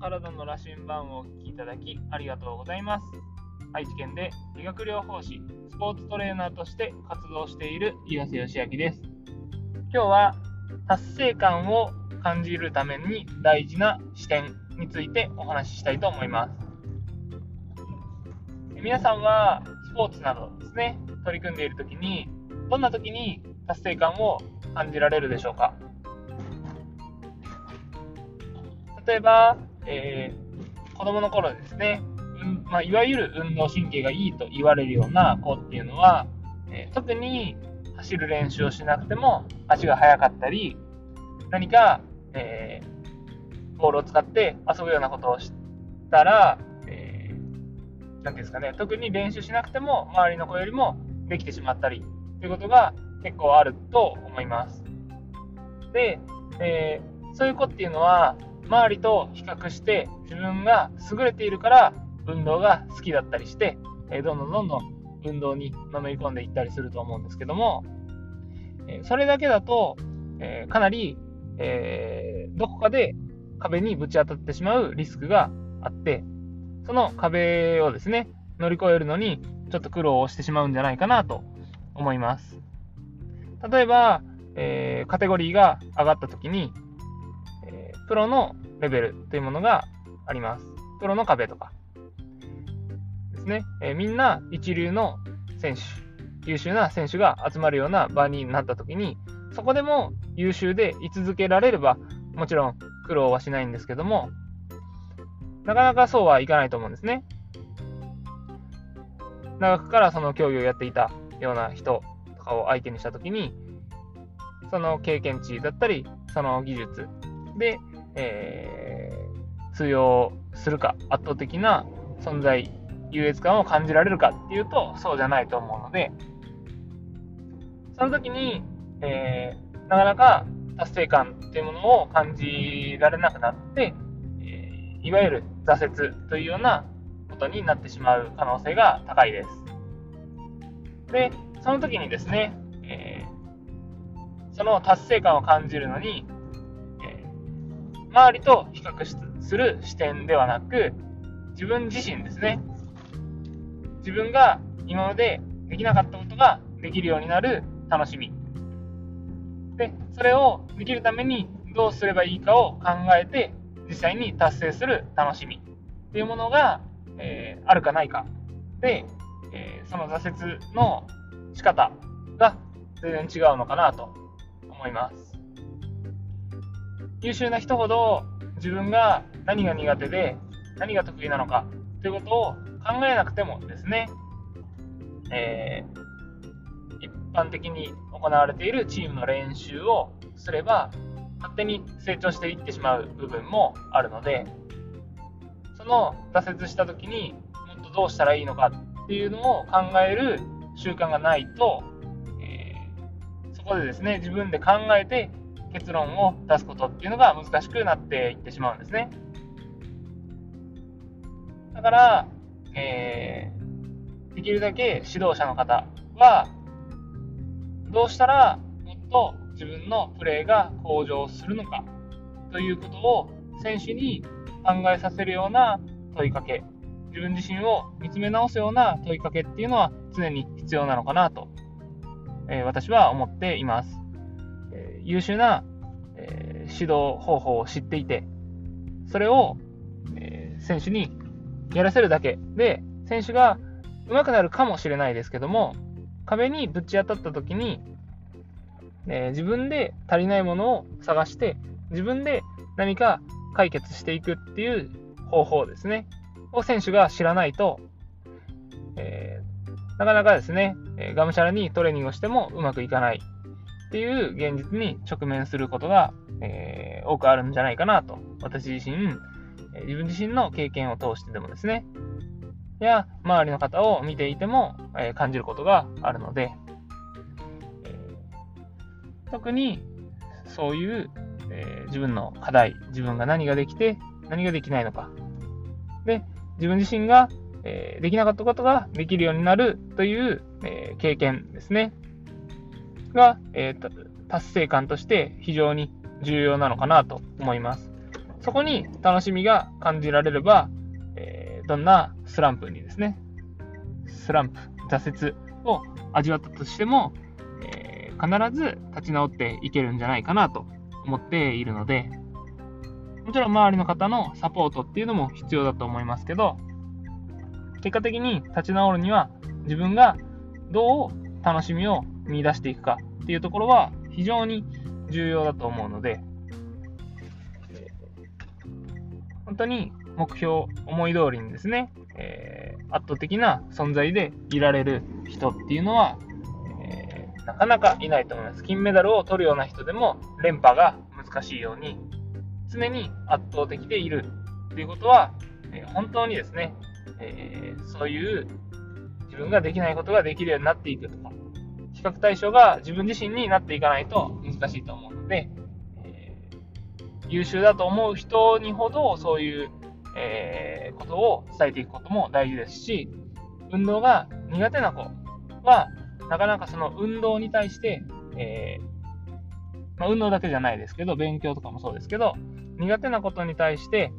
体の羅針盤をお聞きいただきありがとうございます。愛知県で理学療法士、スポーツトレーナーとして活動している岩瀬義明です。今日は達成感を感じるために大事な視点についてお話ししたいと思います。皆さんはスポーツなどですね、取り組んでいるときに、どんなときに達成感を感じられるでしょうか？例えば、えー、子供の頃ですね、うん。まあ、いわゆる運動神経がいいと言われるような子っていうのは、えー、特に走る練習をしなくても足が速かったり、何か、えー、ボールを使って遊ぶようなことをしたら、えー、ていうんですかね、特に練習しなくても周りの子よりもできてしまったりということが結構あると思います。で、えー、そういう子っていうのは、周りと比較して自分が優れているから運動が好きだったりして、えどんどんどんどん運動にのめり込んでいったりすると思うんですけども、えそれだけだと、えかなり、えどこかで壁にぶち当たってしまうリスクがあって、その壁をですね、乗り越えるのにちょっと苦労をしてしまうんじゃないかなと思います。例えば、え、カテゴリーが上がった時に、プロのレベルというものがあります。プロの壁とか。ですね。えー、みんな一流の選手、優秀な選手が集まるような場になった時に、そこでも優秀で居続けられれば、もちろん苦労はしないんですけども、なかなかそうはいかないと思うんですね。長くからその競技をやっていたような人とかを相手にしたときに、その経験値だったり、その技術で、えー、通用するか、圧倒的な存在、優越感を感じられるかっていうと、そうじゃないと思うので、その時に、えー、なかなか達成感っていうものを感じられなくなって、えー、いわゆる挫折というようなことになってしまう可能性が高いです。で、その時にですね、えー、その達成感を感じるのに、周りと比較する視点ではなく、自分自身ですね、自分が今までできなかったことができるようになる楽しみ。で、それをできるためにどうすればいいかを考えて、実際に達成する楽しみっていうものが、えー、あるかないかで、えー、その挫折の仕方が全然違うのかなと思います。優秀な人ほど自分が何が苦手で何が得意なのかということを考えなくてもですね、えー、一般的に行われているチームの練習をすれば勝手に成長していってしまう部分もあるのでその挫折した時にもっとどうしたらいいのかっていうのを考える習慣がないと、えー、そこでですね、自分で考えて結論を出すことっていうのが難しくなっていってしまうんですね。だから、えー、できるだけ指導者の方は、どうしたらもっと自分のプレーが向上するのかということを選手に考えさせるような問いかけ自分自身を見つめ直すような問いかけっていうのは常に必要なのかなと、えー、私は思っています。え、優秀な、え、指導方法を知っていて、それを、え選手にやらせるだけで、選手が上手くなるかもしれないですけども、壁にぶち当たった時に、え自分で足りないものを探して、自分で何か解決していくっていう方法ですね。を選手が知らないと、えー、なかなかですね、えがむしゃらにトレーニングをしてもうまくいかないっていう現実に直面することが、えー、多くあるんじゃないかなと、私自身、自分自身の経験を通してでもですね、や周りの方を見ていても、え感じることがあるので、え特にそういう、え自分の課題、自分が何ができて何ができないのか。で、自分自身が、え、できなかったことができるようになるという、え、経験ですね。が、えー、達成感として非常に重要なのかなと思います。そこに楽しみが感じられれば、えー、どんなスランプにですね、スランプ、挫折を味わったとしても、えー、必ず立ち直っていけるんじゃないかなと思っているので、もちろん周りの方のサポートっていうのも必要だと思いますけど、結果的に立ち直るには自分がどう楽しみを見出していくかっていうところは非常に重要だと思うので、本当に目標、思い通りにですね、えー、圧倒的な存在でいられる人っていうのは、えー、なかなかいないと思います。金メダルを取るような人でも連覇が難しいように、常に圧倒的でいるっていうことは、えー、本当にですね、えそういう自分ができないことができるようになっていくとか、比較対象が自分自身になっていかないと難しいと思うので、え優秀だと思う人にほどそういうえー、ことを伝えていくことも大事ですし、運動が苦手な子は、なかなかその運動に対して、えー、まあ、運動だけじゃないですけど、勉強とかもそうですけど、苦手なことに対して、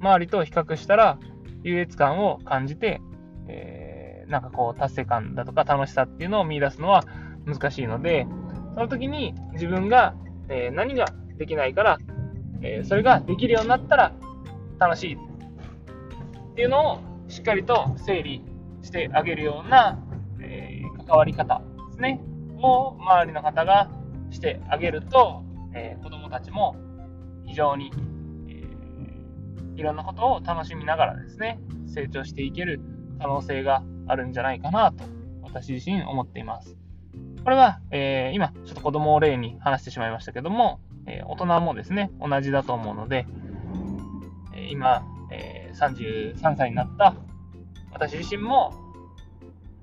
周りと比較したら、優越感を感じて、えー、なんかこう、達成感だとか楽しさっていうのを見出すのは難しいので、その時に自分が、えー、何ができないから、えー、それができるようになったら楽しいっていうのをしっかりと整理してあげるような、えー、関わり方ですね、を周りの方がしてあげると、えー、子供たちも非常に、え、いろんなことを楽しみながらですね、成長していける可能性があるんじゃないかなと、私自身思っています。これは、えー、今、ちょっと子供を例に話してしまいましたけども、えー、大人もですね、同じだと思うので、え、今、え、33歳になった私自身も、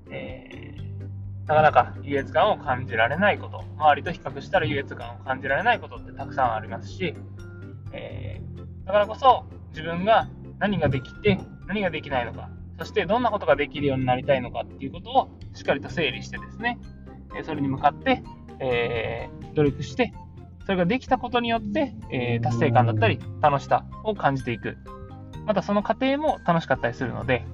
え、なかなか優越感を感じられないこと、周りと比較したら優越感を感じられないことってたくさんありますし、え、だからこそ自分が何ができて何ができないのか、そしてどんなことができるようになりたいのかっていうことをしっかりと整理してですね、それに向かって、えー、努力して、それができたことによって、えー、達成感だったり楽しさを感じていくまたその過程も楽しかったりするので、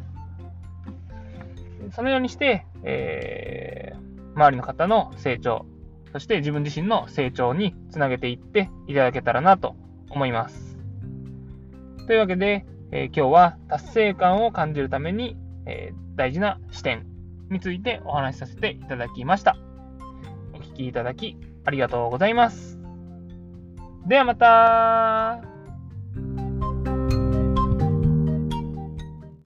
そのようにして、えー、周りの方の成長、そして自分自身の成長につなげていっていただけたらなと思います。というわけで、えー、今日は達成感を感じるために、えー、大事な視点についてお話しさせていただきました。お聴きいただきありがとうございます。ではまた